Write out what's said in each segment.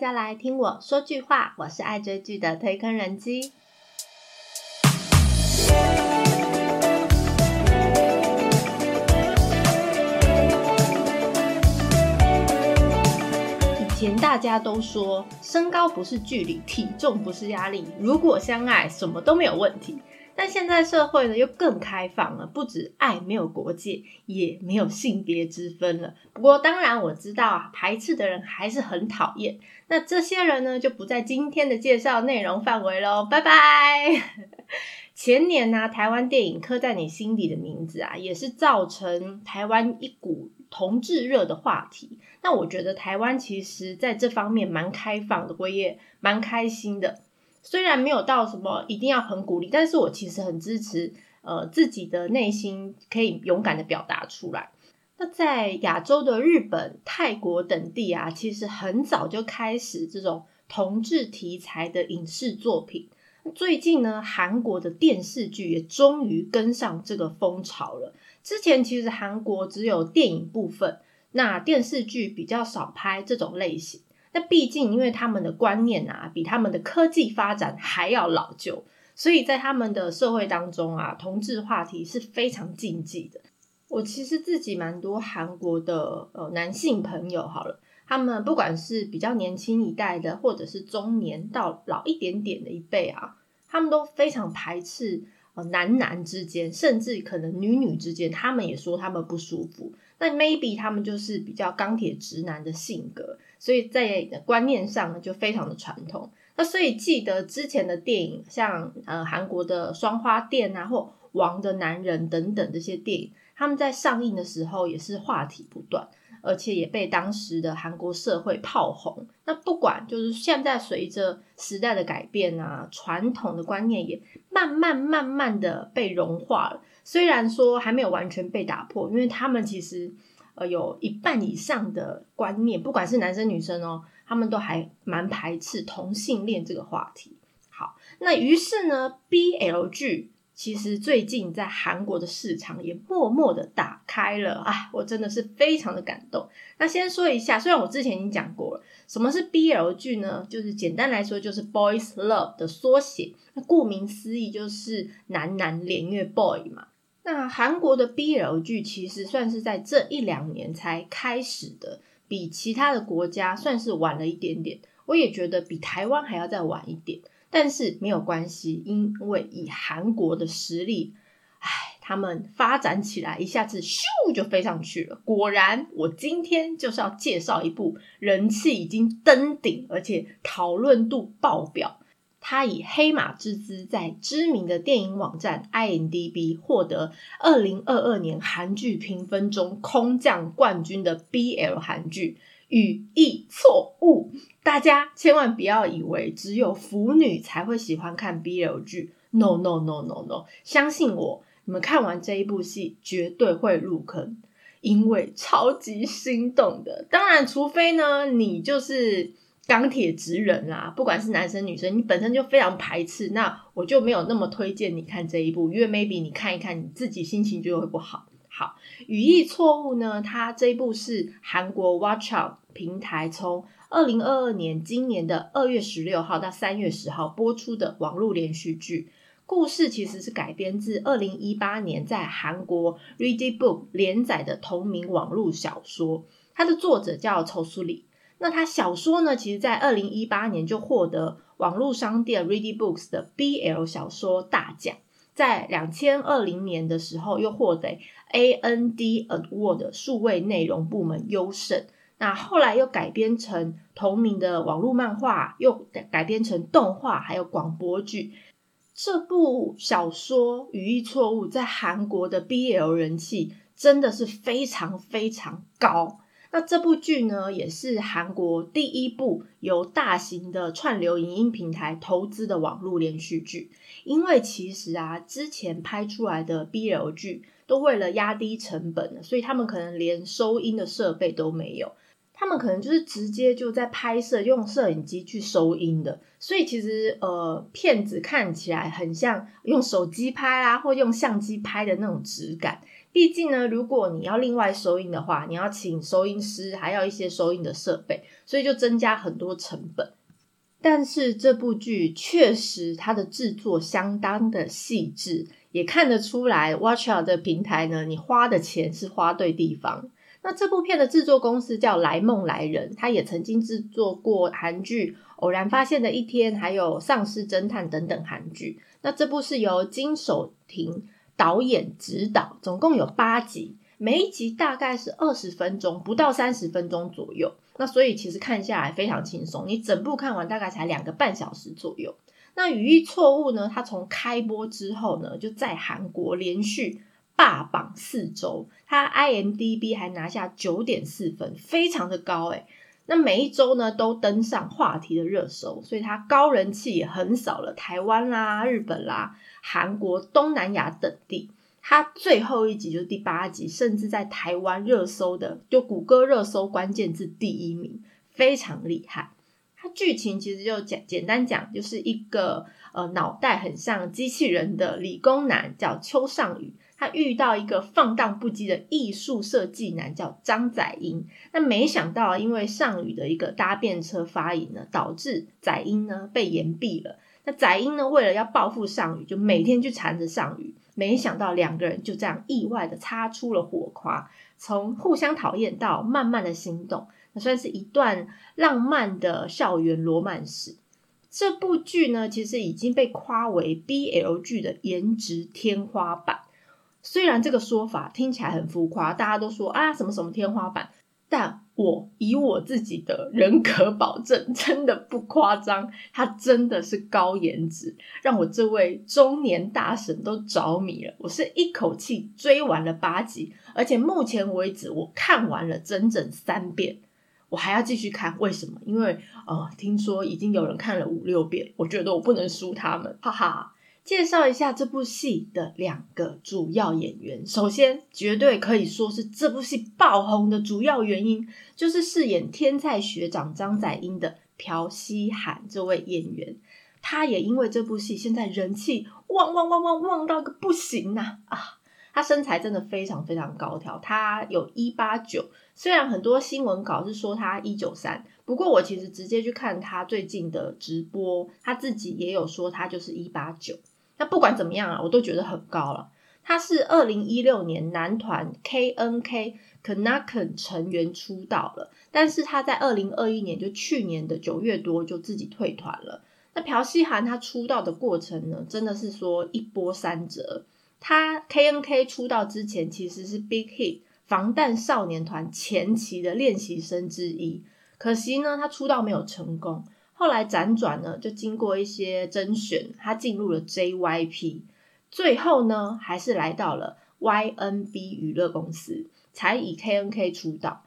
大家来听我说句话，我是爱追剧的推坑人机。以前大家都说身高不是距离，体重不是压力，如果相爱，什么都没有问题。但现在社会呢又更开放了，不止爱没有国界，也没有性别之分了。不过当然我知道啊，排斥的人还是很讨厌。那这些人呢就不在今天的介绍内容范围喽，拜拜。前年呢，台湾电影《刻在你心底的名字》啊，也是造成台湾一股同志热的话题。那我觉得台湾其实在这方面蛮开放的，我也蛮开心的。虽然没有到什么一定要很鼓励，但是我其实很支持，呃，自己的内心可以勇敢的表达出来。那在亚洲的日本、泰国等地啊，其实很早就开始这种同志题材的影视作品。最近呢，韩国的电视剧也终于跟上这个风潮了。之前其实韩国只有电影部分，那电视剧比较少拍这种类型。那毕竟，因为他们的观念啊，比他们的科技发展还要老旧，所以在他们的社会当中啊，同志话题是非常禁忌的。我其实自己蛮多韩国的呃男性朋友，好了，他们不管是比较年轻一代的，或者是中年到老一点点的一辈啊，他们都非常排斥呃男男之间，甚至可能女女之间，他们也说他们不舒服。那 maybe 他们就是比较钢铁直男的性格。所以在观念上呢，就非常的传统。那所以记得之前的电影，像呃韩国的《双花店》啊，或《王的男人》等等这些电影，他们在上映的时候也是话题不断，而且也被当时的韩国社会炮轰。那不管就是现在随着时代的改变啊，传统的观念也慢慢慢慢的被融化了。虽然说还没有完全被打破，因为他们其实。呃，有一半以上的观念，不管是男生女生哦，他们都还蛮排斥同性恋这个话题。好，那于是呢，BL 剧其实最近在韩国的市场也默默的打开了。啊，我真的是非常的感动。那先说一下，虽然我之前已经讲过了，什么是 BL 剧呢？就是简单来说，就是 Boys Love 的缩写。那顾名思义，就是男男恋月 boy 嘛。那韩国的 BL 剧其实算是在这一两年才开始的，比其他的国家算是晚了一点点。我也觉得比台湾还要再晚一点，但是没有关系，因为以韩国的实力，唉，他们发展起来一下子咻就飞上去了。果然，我今天就是要介绍一部人气已经登顶，而且讨论度爆表。他以黑马之姿，在知名的电影网站 IMDB 获得二零二二年韩剧评分中空降冠军的 BL 韩剧《语义错误》。大家千万不要以为只有腐女才会喜欢看 BL 剧，No No No No No！相信我，你们看完这一部戏绝对会入坑，因为超级心动的。当然，除非呢，你就是。钢铁直人啦，不管是男生女生，你本身就非常排斥，那我就没有那么推荐你看这一部，因为 maybe 你看一看，你自己心情就会不好。好，语义错误呢，它这一部是韩国 Watch Out 平台从二零二二年今年的二月十六号到三月十号播出的网络连续剧，故事其实是改编自二零一八年在韩国 Ready Book 连载的同名网络小说，它的作者叫仇苏里。那他小说呢？其实，在二零一八年就获得网络商店 Ready Books 的 BL 小说大奖，在两千二零年的时候又获得 AND Award 数位内容部门优胜。那后来又改编成同名的网络漫画，又改编成动画，还有广播剧。这部小说语义错误在韩国的 BL 人气真的是非常非常高。那这部剧呢，也是韩国第一部由大型的串流影音平台投资的网络连续剧。因为其实啊，之前拍出来的 BL 剧都为了压低成本，所以他们可能连收音的设备都没有，他们可能就是直接就在拍摄用摄影机去收音的。所以其实呃，片子看起来很像用手机拍啦，或用相机拍的那种质感。毕竟呢，如果你要另外收音的话，你要请收音师，还要一些收音的设备，所以就增加很多成本。但是这部剧确实它的制作相当的细致，也看得出来 Watch Out 的平台呢，你花的钱是花对地方。那这部片的制作公司叫来梦来人，他也曾经制作过韩剧《偶然发现的一天》，还有《丧尸侦探》等等韩剧。那这部是由金守廷导演指导，总共有八集，每一集大概是二十分钟，不到三十分钟左右。那所以其实看下来非常轻松，你整部看完大概才两个半小时左右。那语义错误呢？它从开播之后呢，就在韩国连续。霸榜四周，它 IMDB 还拿下九点四分，非常的高诶那每一周呢都登上话题的热搜，所以它高人气也横扫了台湾啦、日本啦、韩国、东南亚等地。它最后一集就是第八集，甚至在台湾热搜的就谷歌热搜关键字第一名，非常厉害。它剧情其实就简简单讲，就是一个呃脑袋很像机器人的理工男叫邱尚宇。他遇到一个放荡不羁的艺术设计男，叫张载英。那没想到，因为尚宇的一个搭便车发言呢，导致载英呢被延毕了。那载英呢，为了要报复尚宇，就每天去缠着尚宇。没想到两个人就这样意外的擦出了火花，从互相讨厌到慢慢的心动，那算是一段浪漫的校园罗曼史。这部剧呢，其实已经被夸为 BL 剧的颜值天花板。虽然这个说法听起来很浮夸，大家都说啊什么什么天花板，但我以我自己的人格保证，真的不夸张，他真的是高颜值，让我这位中年大神都着迷了。我是一口气追完了八集，而且目前为止我看完了整整三遍，我还要继续看。为什么？因为呃，听说已经有人看了五六遍，我觉得我不能输他们，哈哈。介绍一下这部戏的两个主要演员。首先，绝对可以说是这部戏爆红的主要原因，就是饰演天才学长张载英的朴熙涵这位演员。他也因为这部戏，现在人气旺旺旺旺旺到个不行呐！啊，他身材真的非常非常高挑，他有一八九。虽然很多新闻稿是说他一九三，不过我其实直接去看他最近的直播，他自己也有说他就是一八九。那不管怎么样啊，我都觉得很高了。他是二零一六年男团 K N K Kanaken 成员出道了，但是他在二零二一年，就去年的九月多就自己退团了。那朴熙涵他出道的过程呢，真的是说一波三折。他 K N K 出道之前其实是 Big Hit 防弹少年团前期的练习生之一，可惜呢，他出道没有成功。后来辗转呢，就经过一些甄选，他进入了 JYP，最后呢，还是来到了 YNB 娱乐公司，才以 KNK 出道。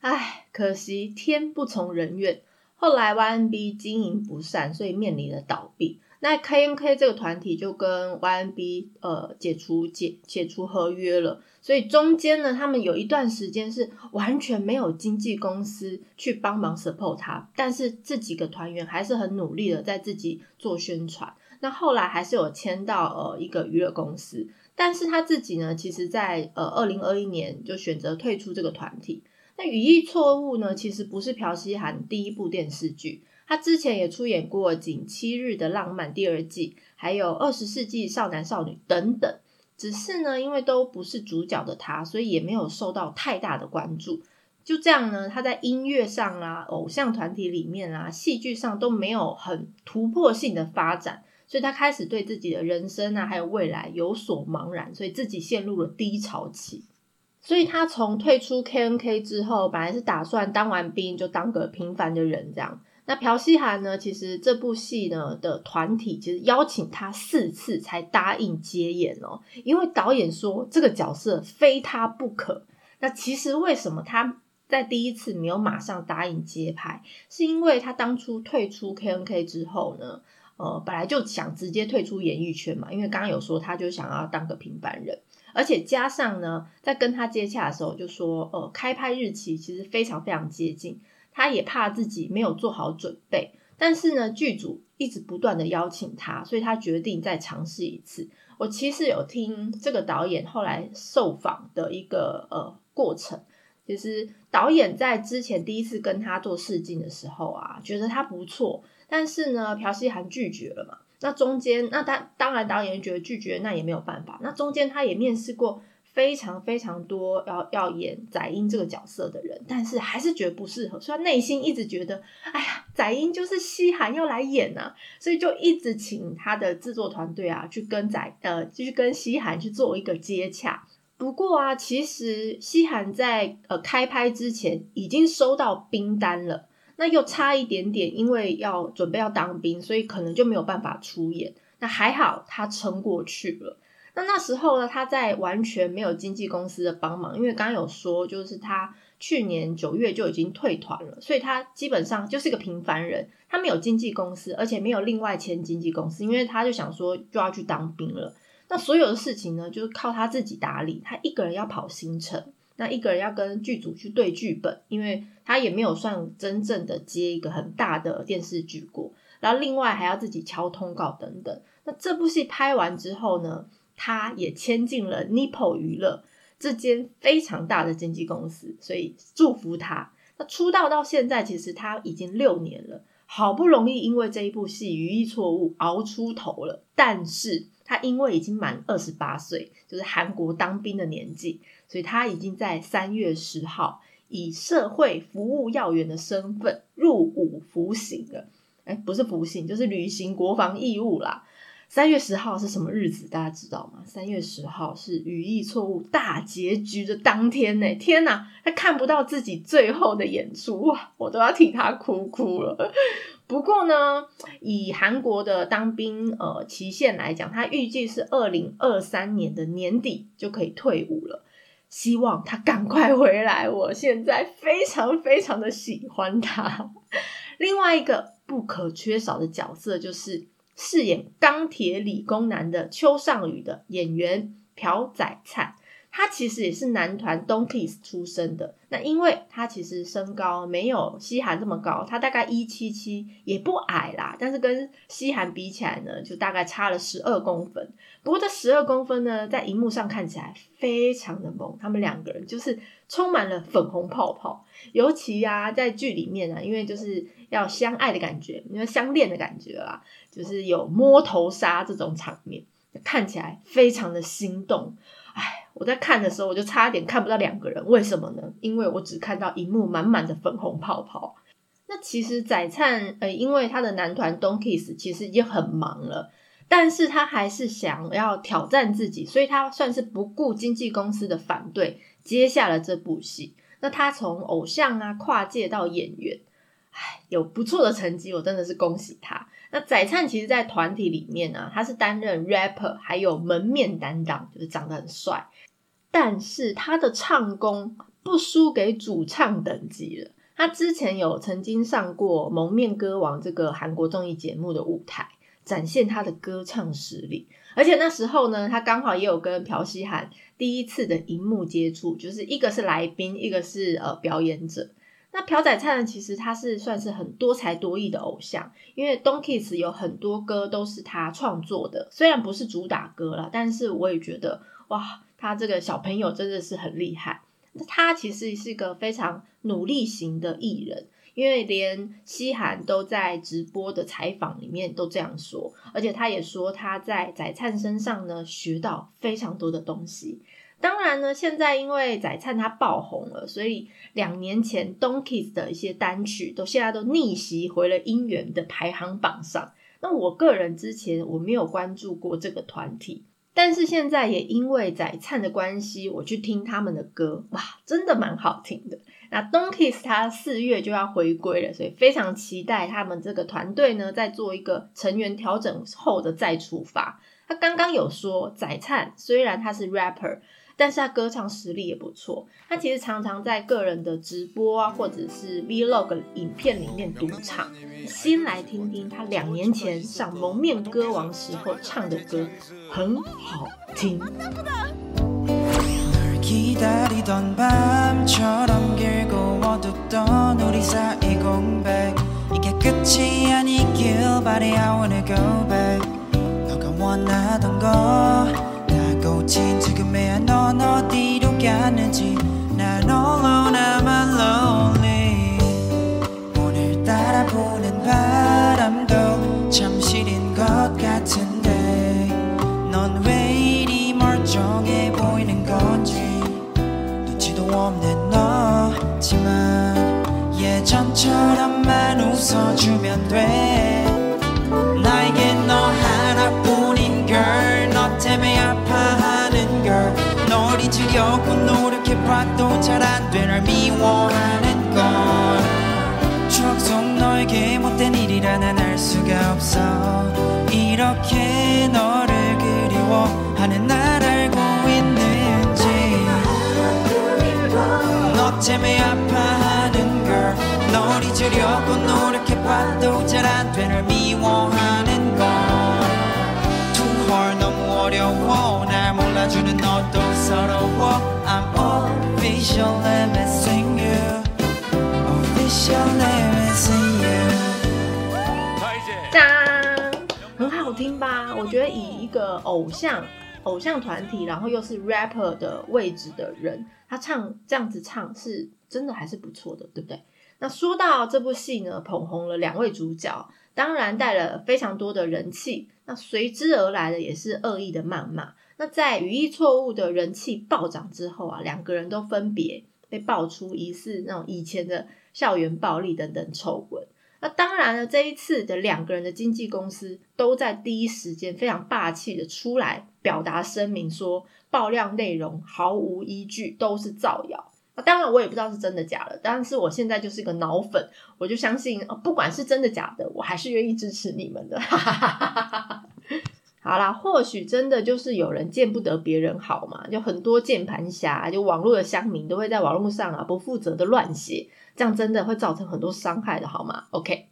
唉，可惜天不从人愿，后来 YNB 经营不善，所以面临了倒闭。那 K N K 这个团体就跟 Y N B 呃解除解解除合约了，所以中间呢，他们有一段时间是完全没有经纪公司去帮忙 support 他，但是这几个团员还是很努力的在自己做宣传。那后来还是有签到呃一个娱乐公司，但是他自己呢，其实在呃二零二一年就选择退出这个团体。那语义错误呢，其实不是朴熙涵第一部电视剧。他之前也出演过《仅七日的浪漫》第二季，还有《二十世纪少男少女》等等。只是呢，因为都不是主角的他，所以也没有受到太大的关注。就这样呢，他在音乐上啦、偶像团体里面啦、戏剧上都没有很突破性的发展，所以他开始对自己的人生啊，还有未来有所茫然，所以自己陷入了低潮期。所以他从退出 K N K 之后，本来是打算当完兵就当个平凡的人这样。那朴熙涵呢？其实这部戏呢的团体其实邀请他四次才答应接演哦，因为导演说这个角色非他不可。那其实为什么他在第一次没有马上答应接拍？是因为他当初退出 K N K 之后呢，呃，本来就想直接退出演艺圈嘛，因为刚刚有说他就想要当个平凡人，而且加上呢，在跟他接洽的时候就说，呃，开拍日期其实非常非常接近。他也怕自己没有做好准备，但是呢，剧组一直不断的邀请他，所以他决定再尝试一次。我其实有听这个导演后来受访的一个呃过程，其实导演在之前第一次跟他做试镜的时候啊，觉得他不错，但是呢，朴熙涵拒绝了嘛。那中间，那他当然导演觉得拒绝，那也没有办法。那中间他也面试过。非常非常多要要演载英这个角色的人，但是还是觉得不适合，所以内心一直觉得，哎呀，载英就是西韩要来演呐，所以就一直请他的制作团队啊去跟载呃，继续跟西韩去做一个接洽。不过啊，其实西韩在呃开拍之前已经收到兵单了，那又差一点点，因为要准备要当兵，所以可能就没有办法出演。那还好他撑过去了。那那时候呢，他在完全没有经纪公司的帮忙，因为刚刚有说，就是他去年九月就已经退团了，所以他基本上就是一个平凡人，他没有经纪公司，而且没有另外签经纪公司，因为他就想说就要去当兵了。那所有的事情呢，就是靠他自己打理，他一个人要跑行程，那一个人要跟剧组去对剧本，因为他也没有算真正的接一个很大的电视剧过，然后另外还要自己敲通告等等。那这部戏拍完之后呢？他也签进了 Nippo 娱乐这间非常大的经纪公司，所以祝福他。那出道到现在，其实他已经六年了，好不容易因为这一部戏《语义错误》熬出头了。但是他因为已经满二十八岁，就是韩国当兵的年纪，所以他已经在三月十号以社会服务要员的身份入伍服刑了。哎，不是服刑，就是履行国防义务啦。三月十号是什么日子？大家知道吗？三月十号是语义错误大结局的当天呢！天哪，他看不到自己最后的演出哇，我都要替他哭哭了。不过呢，以韩国的当兵呃期限来讲，他预计是二零二三年的年底就可以退伍了。希望他赶快回来，我现在非常非常的喜欢他。另外一个不可缺少的角色就是。饰演钢铁理工男的邱尚宇的演员朴宰灿，他其实也是男团 Donkeys 出身的。那因为他其实身高没有西韩这么高，他大概一七七，也不矮啦。但是跟西韩比起来呢，就大概差了十二公分。不过这十二公分呢，在荧幕上看起来非常的萌。他们两个人就是充满了粉红泡泡，尤其呀，在剧里面呢，因为就是要相爱的感觉，因为相恋的感觉啦。就是有摸头杀这种场面，看起来非常的心动。我在看的时候，我就差点看不到两个人，为什么呢？因为我只看到荧幕满满的粉红泡泡。那其实载灿，呃，因为他的男团 Donkeys 其实已经很忙了，但是他还是想要挑战自己，所以他算是不顾经纪公司的反对，接下了这部戏。那他从偶像啊跨界到演员。唉，有不错的成绩，我真的是恭喜他。那载灿其实，在团体里面呢，他是担任 rapper，还有门面担当，就是长得很帅。但是他的唱功不输给主唱等级了。他之前有曾经上过《蒙面歌王》这个韩国综艺节目的舞台，展现他的歌唱实力。而且那时候呢，他刚好也有跟朴熙涵第一次的荧幕接触，就是一个是来宾，一个是呃表演者。那朴宰灿？其实他是算是很多才多艺的偶像，因为 Donkeys 有很多歌都是他创作的，虽然不是主打歌了，但是我也觉得哇，他这个小朋友真的是很厉害。他其实是一个非常努力型的艺人，因为连西韩都在直播的采访里面都这样说，而且他也说他在宰灿身上呢学到非常多的东西。当然呢，现在因为宰灿他爆红了，所以两年前 Donkeys 的一些单曲都现在都逆袭回了音源的排行榜上。那我个人之前我没有关注过这个团体，但是现在也因为宰灿的关系，我去听他们的歌，哇，真的蛮好听的。那 Donkeys 他四月就要回归了，所以非常期待他们这个团队呢，在做一个成员调整后的再出发。他刚刚有说，宰灿虽然他是 rapper。但是他歌唱实力也不错，他其实常常在个人的直播啊，或者是 Vlog 影片里面独唱。先来听听他两年前上《蒙面歌王》时候唱的歌，很好听。 놓친 지금의 넌 어디로 가는지 없어. 이렇게 너를 그리워하는 날 알고 있는지. 너 때문에 아파하는 걸널 잊으려고 노력해봐도 잘 안 돼 널 미워하는 건 Too 너무 어려워. 날 몰라주는 너도 서러워. I'm officially missing you. Missing you 张很好听吧？我觉得以一个偶像偶像团体然后又是 rapper 的位置的人他唱这样子唱是真的还是不错的对不对？那说到这部戏呢捧红了两位主角当然带了非常多的人气那随之而来的也是恶意的谩骂。那在语义错误的人气暴涨之后啊两个人都分别被爆出疑似那种以前的校园暴力等等丑闻那当然了，这一次的两个人的经纪公司都在第一时间非常霸气的出来表达声明，说爆料内容毫无依据，都是造谣。那当然，我也不知道是真的假的，但是我现在就是一个脑粉，我就相信，不管是真的假的，我还是愿意支持你们的。好啦，或许真的就是有人见不得别人好嘛，就很多键盘侠，就网络的乡民都会在网络上啊不负责的乱写，这样真的会造成很多伤害的，好吗？OK，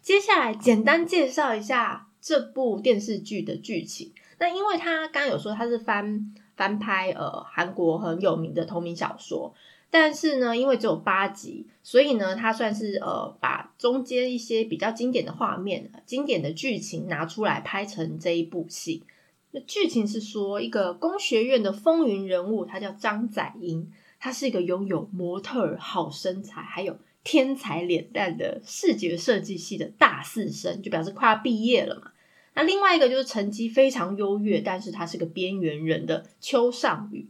接下来简单介绍一下这部电视剧的剧情。那因为他刚刚有说他是翻翻拍呃韩国很有名的同名小说，但是呢，因为只有八集，所以呢，它算是呃把中间一些比较经典的画面、经典的剧情拿出来拍成这一部戏。那剧情是说，一个工学院的风云人物，他叫张载英，他是一个拥有模特儿好身材，还有天才脸蛋的视觉设计系的大四生，就表示快要毕业了嘛。那另外一个就是成绩非常优越，但是他是个边缘人的邱尚宇，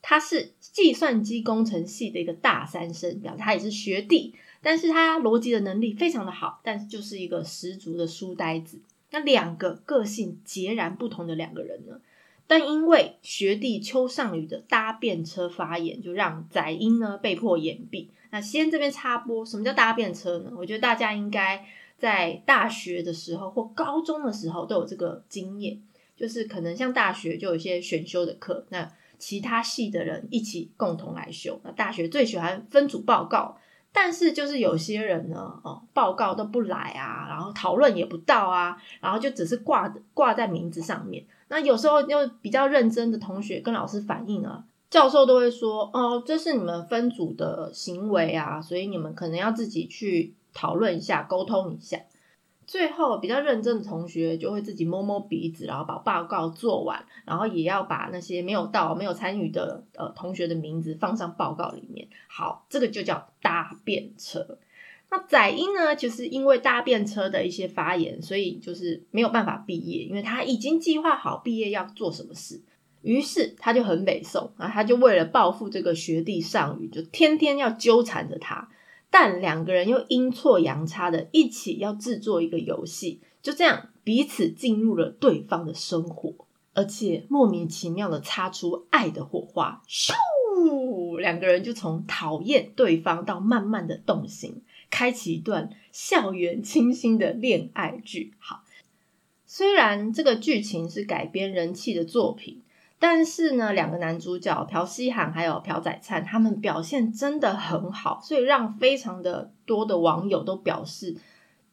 他是计算机工程系的一个大三生，表示他也是学弟，但是他逻辑的能力非常的好，但是就是一个十足的书呆子。那两个个性截然不同的两个人呢？但因为学弟邱尚宇的搭便车发言，就让载英呢被迫掩蔽。那先这边插播，什么叫搭便车呢？我觉得大家应该在大学的时候或高中的时候都有这个经验，就是可能像大学就有一些选修的课，那其他系的人一起共同来修。那大学最喜欢分组报告，但是就是有些人呢，哦，报告都不来啊，然后讨论也不到啊，然后就只是挂挂在名字上面。那有时候又比较认真的同学跟老师反映啊，教授都会说，哦，这是你们分组的行为啊，所以你们可能要自己去讨论一下，沟通一下。最后比较认真的同学就会自己摸摸鼻子，然后把报告做完，然后也要把那些没有到、没有参与的呃同学的名字放上报告里面。好，这个就叫搭便车。那载英呢，就是因为搭便车的一些发言，所以就是没有办法毕业，因为他已经计划好毕业要做什么事。于是他就很北宋，然后他就为了报复这个学弟尚宇，就天天要纠缠着他。但两个人又阴错阳差的一起要制作一个游戏，就这样彼此进入了对方的生活，而且莫名其妙的擦出爱的火花，咻，两个人就从讨厌对方到慢慢的动心，开启一段校园清新的恋爱剧。好，虽然这个剧情是改编人气的作品。但是呢，两个男主角朴熙涵还有朴宰灿，他们表现真的很好，所以让非常的多的网友都表示，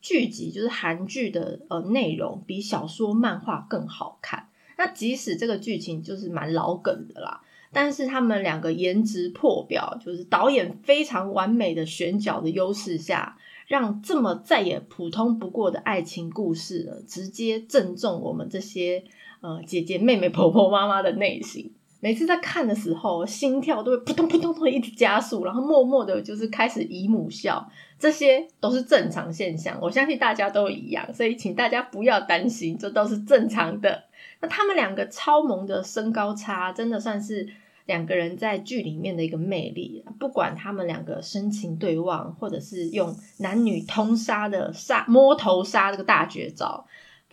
剧集就是韩剧的呃内容比小说漫画更好看。那即使这个剧情就是蛮老梗的啦，但是他们两个颜值破表，就是导演非常完美的选角的优势下，让这么再也普通不过的爱情故事，直接正中我们这些呃姐姐、妹妹、婆婆、妈妈的内心。每次在看的时候，心跳都会扑通扑通通一直加速，然后默默的就是开始姨母笑，这些都是正常现象，我相信大家都一样，所以请大家不要担心，这都是正常的。那他们两个超萌的身高差，真的算是两个人在剧里面的一个魅力。不管他们两个深情对望，或者是用男女通杀的杀摸头杀这个大绝招，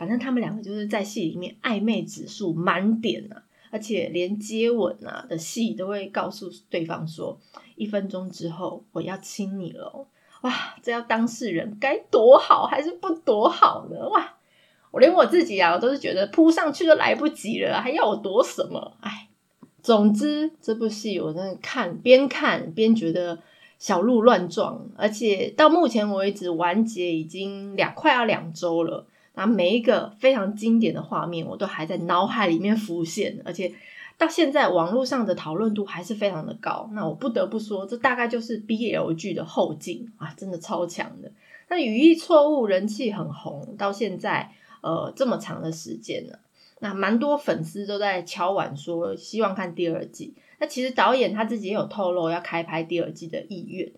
反正他们两个就是在戏里面暧昧指数满点啊！而且连接吻啊的戏都会告诉对方说，一分钟之后我要亲你了。哇，这要当事人该躲好还是不躲好呢？哇，我连我自己啊，我都是觉得扑上去都来不及了，还要我躲什么？哎，总之这部戏我真的看边看边觉得小鹿乱撞，而且到目前为止完结已经两快要两周了。那每一个非常经典的画面，我都还在脑海里面浮现，而且到现在网络上的讨论度还是非常的高。那我不得不说，这大概就是 BL 剧的后劲啊，真的超强的。那语义错误人气很红，到现在呃这么长的时间了，那蛮多粉丝都在敲碗说希望看第二季。那其实导演他自己也有透露要开拍第二季的意愿。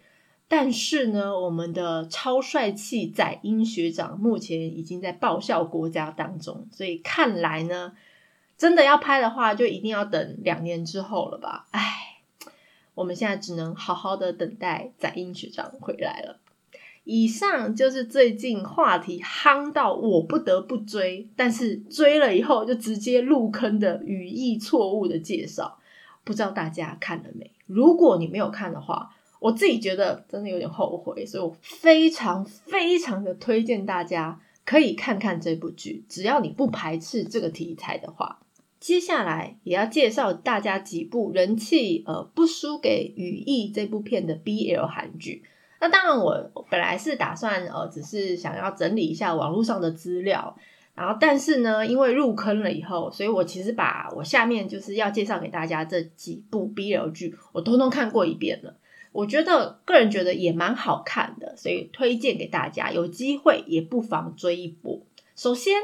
但是呢，我们的超帅气仔英学长目前已经在报效国家当中，所以看来呢，真的要拍的话，就一定要等两年之后了吧？唉，我们现在只能好好的等待仔英学长回来了。以上就是最近话题夯到我不得不追，但是追了以后就直接入坑的语义错误的介绍，不知道大家看了没？如果你没有看的话，我自己觉得真的有点后悔，所以我非常非常的推荐大家可以看看这部剧，只要你不排斥这个题材的话。接下来也要介绍大家几部人气呃不输给《羽翼》这部片的 BL 韩剧。那当然，我本来是打算呃只是想要整理一下网络上的资料，然后但是呢，因为入坑了以后，所以我其实把我下面就是要介绍给大家这几部 BL 剧，我通通看过一遍了。我觉得个人觉得也蛮好看的，所以推荐给大家，有机会也不妨追一波。首先，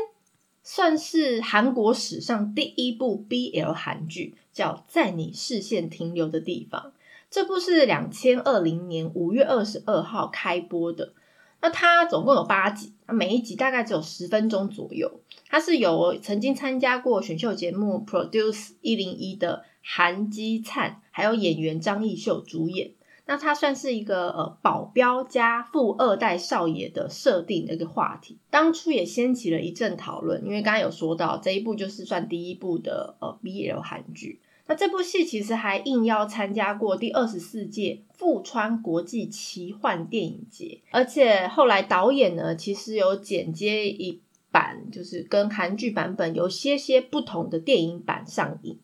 算是韩国史上第一部 BL 韩剧，叫《在你视线停留的地方》。这部是两千二零年五月二十二号开播的。那它总共有八集，每一集大概只有十分钟左右。它是由曾经参加过选秀节目 Produce 一零一的韩基灿，还有演员张艺秀主演。那它算是一个呃保镖加富二代少爷的设定的一个话题，当初也掀起了一阵讨论。因为刚刚有说到这一部就是算第一部的呃 BL 韩剧。那这部戏其实还应邀参加过第二十四届富川国际奇幻电影节，而且后来导演呢其实有剪接一版，就是跟韩剧版本有些些不同的电影版上映。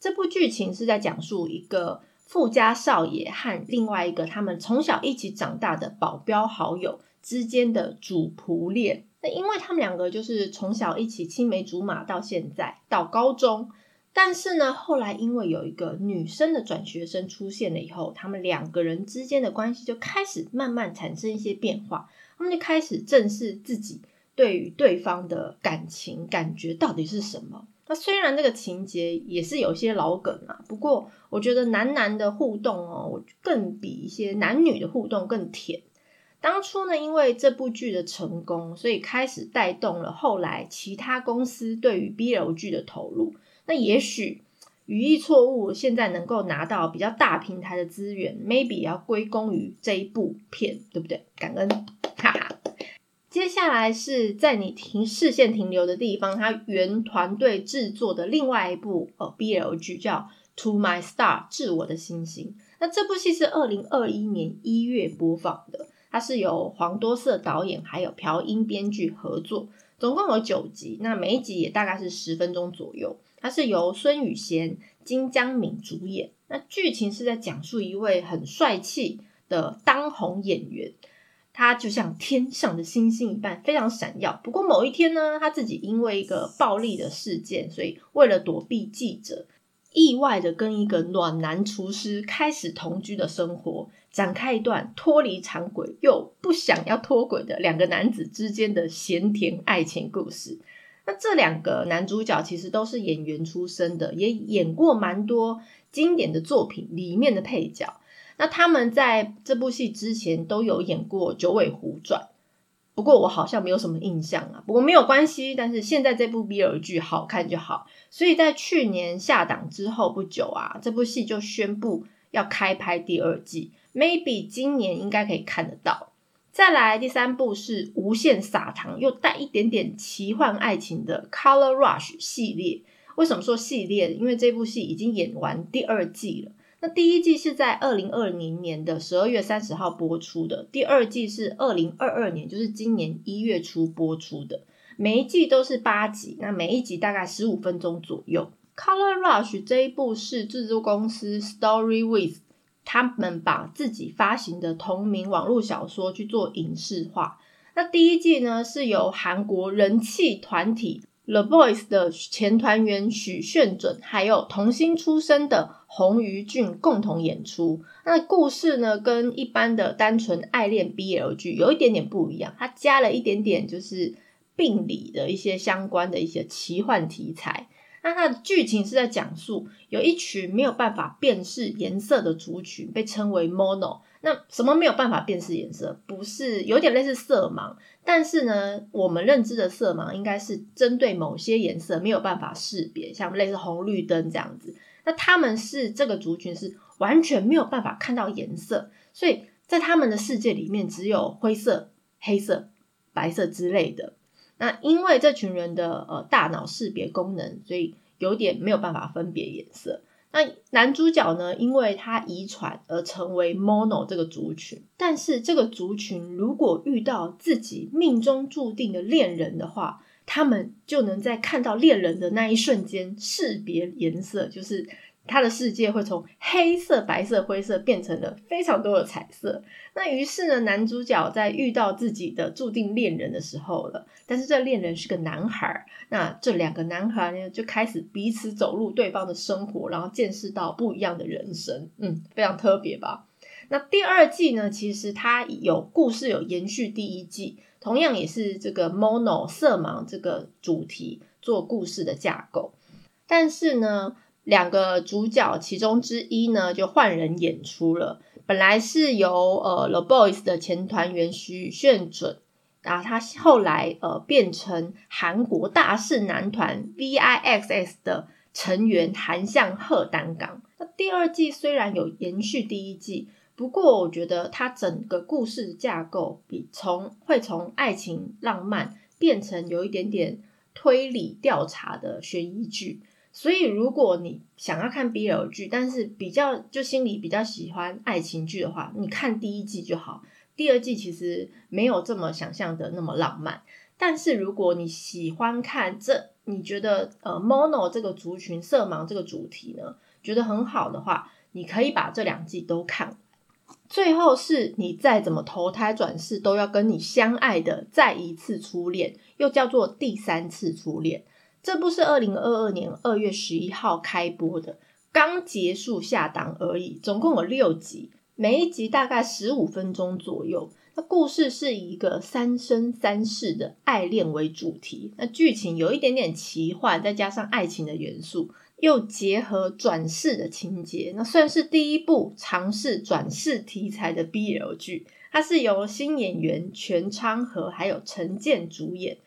这部剧情是在讲述一个。富家少爷和另外一个他们从小一起长大的保镖好友之间的主仆恋。那因为他们两个就是从小一起青梅竹马到现在到高中，但是呢，后来因为有一个女生的转学生出现了以后，他们两个人之间的关系就开始慢慢产生一些变化。他们就开始正视自己对于对方的感情感觉到底是什么。那虽然这个情节也是有些老梗啊，不过我觉得男男的互动哦，我更比一些男女的互动更甜。当初呢，因为这部剧的成功，所以开始带动了后来其他公司对于 BL 剧的投入。那也许语义错误现在能够拿到比较大平台的资源，maybe 要归功于这一部片，对不对？感恩，接下来是在你停视线停留的地方，它原团队制作的另外一部呃 BL 剧叫《To My Star》致我的星星。那这部戏是二零二一年一月播放的，它是由黄多色导演还有朴英编剧合作，总共有九集，那每一集也大概是十分钟左右。它是由孙宇贤、金江敏主演。那剧情是在讲述一位很帅气的当红演员。他就像天上的星星一般，非常闪耀。不过某一天呢，他自己因为一个暴力的事件，所以为了躲避记者，意外的跟一个暖男厨师开始同居的生活，展开一段脱离常轨又不想要脱轨的两个男子之间的咸甜爱情故事。那这两个男主角其实都是演员出身的，也演过蛮多经典的作品里面的配角。那他们在这部戏之前都有演过《九尾狐传》，不过我好像没有什么印象啊。不过没有关系，但是现在这部 BL 剧好看就好。所以在去年下档之后不久啊，这部戏就宣布要开拍第二季，maybe 今年应该可以看得到。再来第三部是无限撒糖又带一点点奇幻爱情的《Color Rush》系列。为什么说系列？因为这部戏已经演完第二季了。那第一季是在二零二零年的十二月三十号播出的，第二季是二零二二年，就是今年一月初播出的。每一季都是八集，那每一集大概十五分钟左右。《Color Rush》这一部是制作公司 Story With 他们把自己发行的同名网络小说去做影视化。那第一季呢是由韩国人气团体 The Boys 的前团员许炫准，还有童星出身的洪于俊共同演出。那故事呢跟一般的单纯爱恋 BL 剧有一点点不一样，它加了一点点就是病理的一些相关的一些奇幻题材。那它的剧情是在讲述有一群没有办法辨识颜色的族群，被称为 mono。那什么没有办法辨识颜色？不是有点类似色盲，但是呢，我们认知的色盲应该是针对某些颜色没有办法识别，像类似红绿灯这样子。那他们是这个族群是完全没有办法看到颜色，所以在他们的世界里面只有灰色、黑色、白色之类的。那因为这群人的呃大脑识别功能，所以有点没有办法分别颜色。那男主角呢，因为他遗传而成为 mono 这个族群，但是这个族群如果遇到自己命中注定的恋人的话，他们就能在看到恋人的那一瞬间识别颜色，就是。他的世界会从黑色、白色、灰色变成了非常多的彩色。那于是呢，男主角在遇到自己的注定恋人的时候了，但是这恋人是个男孩。那这两个男孩呢，就开始彼此走入对方的生活，然后见识到不一样的人生。嗯，非常特别吧？那第二季呢，其实它有故事有延续第一季，同样也是这个 mono 色盲这个主题做故事的架构，但是呢。两个主角其中之一呢，就换人演出了。本来是由呃 The Boys 的前团员徐炫准，然后他后来呃变成韩国大势男团 V.I.X.S 的成员韩相赫担纲。那第二季虽然有延续第一季，不过我觉得它整个故事架构比从会从爱情浪漫变成有一点点推理调查的悬疑剧。所以，如果你想要看 BL 剧，但是比较就心里比较喜欢爱情剧的话，你看第一季就好。第二季其实没有这么想象的那么浪漫。但是如果你喜欢看这，你觉得呃 mono 这个族群色盲这个主题呢，觉得很好的话，你可以把这两季都看。最后是你再怎么投胎转世，都要跟你相爱的再一次初恋，又叫做第三次初恋。这部是二零二二年二月十一号开播的，刚结束下档而已，总共有六集，每一集大概十五分钟左右。那故事是以一个三生三世的爱恋为主题，那剧情有一点点奇幻，再加上爱情的元素，又结合转世的情节，那算是第一部尝试转世题材的 BL 剧。它是由新演员全昌和还有陈建主演。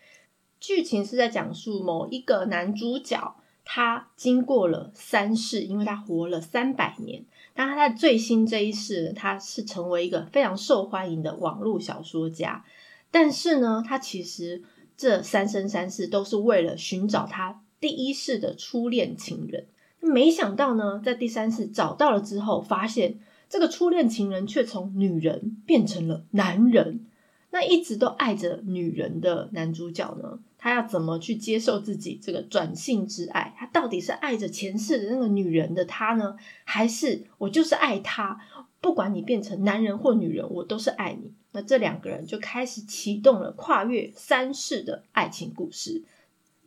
剧情是在讲述某一个男主角，他经过了三世，因为他活了三百年。但他在最新这一世，他是成为一个非常受欢迎的网络小说家。但是呢，他其实这三生三世都是为了寻找他第一世的初恋情人。没想到呢，在第三世找到了之后，发现这个初恋情人却从女人变成了男人。那一直都爱着女人的男主角呢？他要怎么去接受自己这个转性之爱？他到底是爱着前世的那个女人的他呢，还是我就是爱他？不管你变成男人或女人，我都是爱你。那这两个人就开始启动了跨越三世的爱情故事。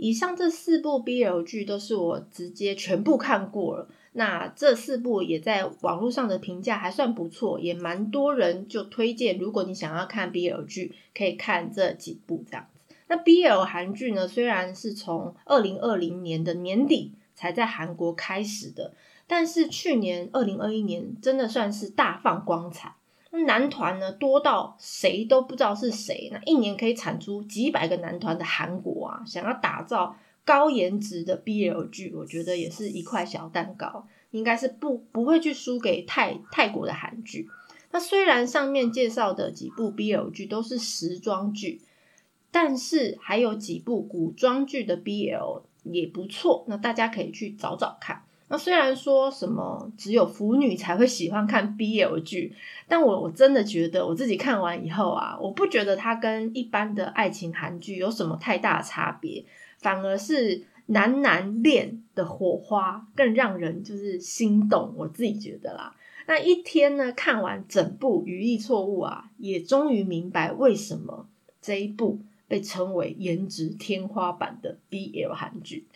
以上这四部 BL 剧都是我直接全部看过了。那这四部也在网络上的评价还算不错，也蛮多人就推荐，如果你想要看 BL 剧，可以看这几部这样子。那 BL 韩剧呢，虽然是从二零二零年的年底才在韩国开始的，但是去年二零二一年真的算是大放光彩。男团呢多到谁都不知道是谁，那一年可以产出几百个男团的韩国啊，想要打造。高颜值的 BL 剧，我觉得也是一块小蛋糕，应该是不不会去输给泰泰国的韩剧。那虽然上面介绍的几部 BL 剧都是时装剧，但是还有几部古装剧的 BL 也不错，那大家可以去找找看。那虽然说什么只有腐女才会喜欢看 BL 剧，但我我真的觉得我自己看完以后啊，我不觉得它跟一般的爱情韩剧有什么太大差别。反而是男男恋的火花更让人就是心动，我自己觉得啦。那一天呢，看完整部《语义错误》啊，也终于明白为什么这一部被称为颜值天花板的 BL 韩剧。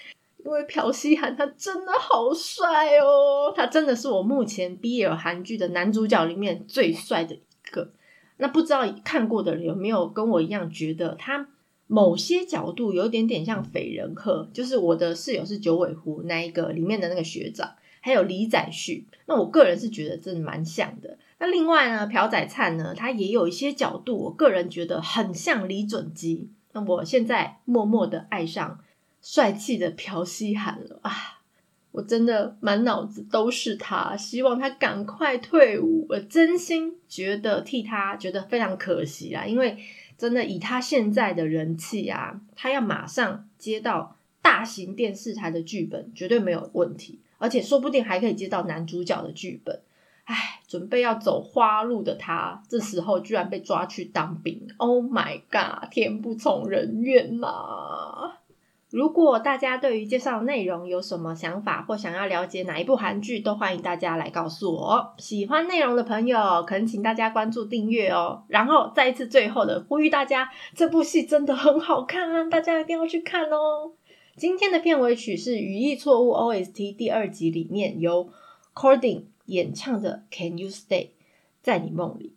因为朴熙涵他真的好帅哦，他真的是我目前 BL 韩剧的男主角里面最帅的一个。那不知道看过的人有没有跟我一样觉得他？某些角度有点点像绯人客，就是我的室友是九尾狐那一个里面的那个学长，还有李宰旭。那我个人是觉得真的蛮像的。那另外呢，朴宰灿呢，他也有一些角度，我个人觉得很像李准基。那我现在默默的爱上帅气的朴熙涵了啊！我真的满脑子都是他，希望他赶快退伍。我真心觉得替他觉得非常可惜啦，因为。真的以他现在的人气啊，他要马上接到大型电视台的剧本，绝对没有问题，而且说不定还可以接到男主角的剧本。唉，准备要走花路的他，这时候居然被抓去当兵！Oh my god，天不从人愿呐！如果大家对于介绍内容有什么想法，或想要了解哪一部韩剧，都欢迎大家来告诉我。喜欢内容的朋友，恳请大家关注订阅哦。然后再一次最后的呼吁大家，这部戏真的很好看啊，大家一定要去看哦。今天的片尾曲是《语义错误》OST 第二集里面由 Cording 演唱的《Can You Stay》在你梦里。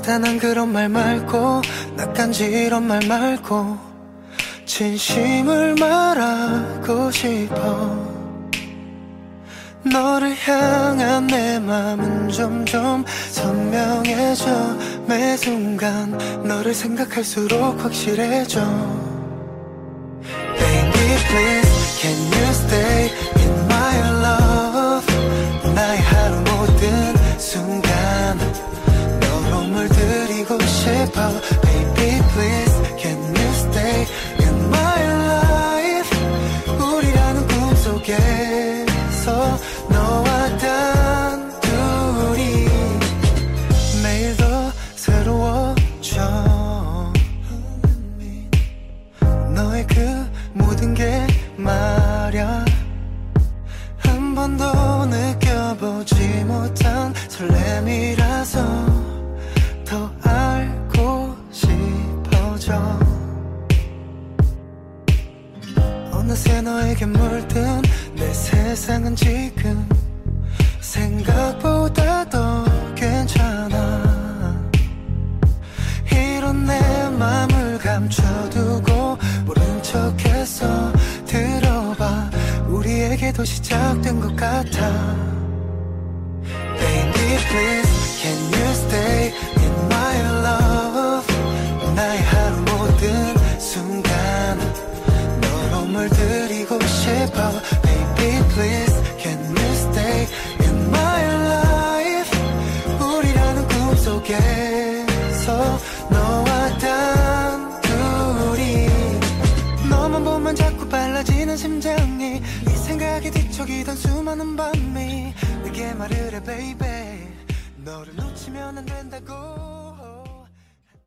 대단한 그런 말 말고 낯간지런 말 말고 진심을 말하고 싶어. 너를 향한 내 맘은 점점 선명해져. 매 순간 너를 생각할수록 확실해져. Baby please can you stay sais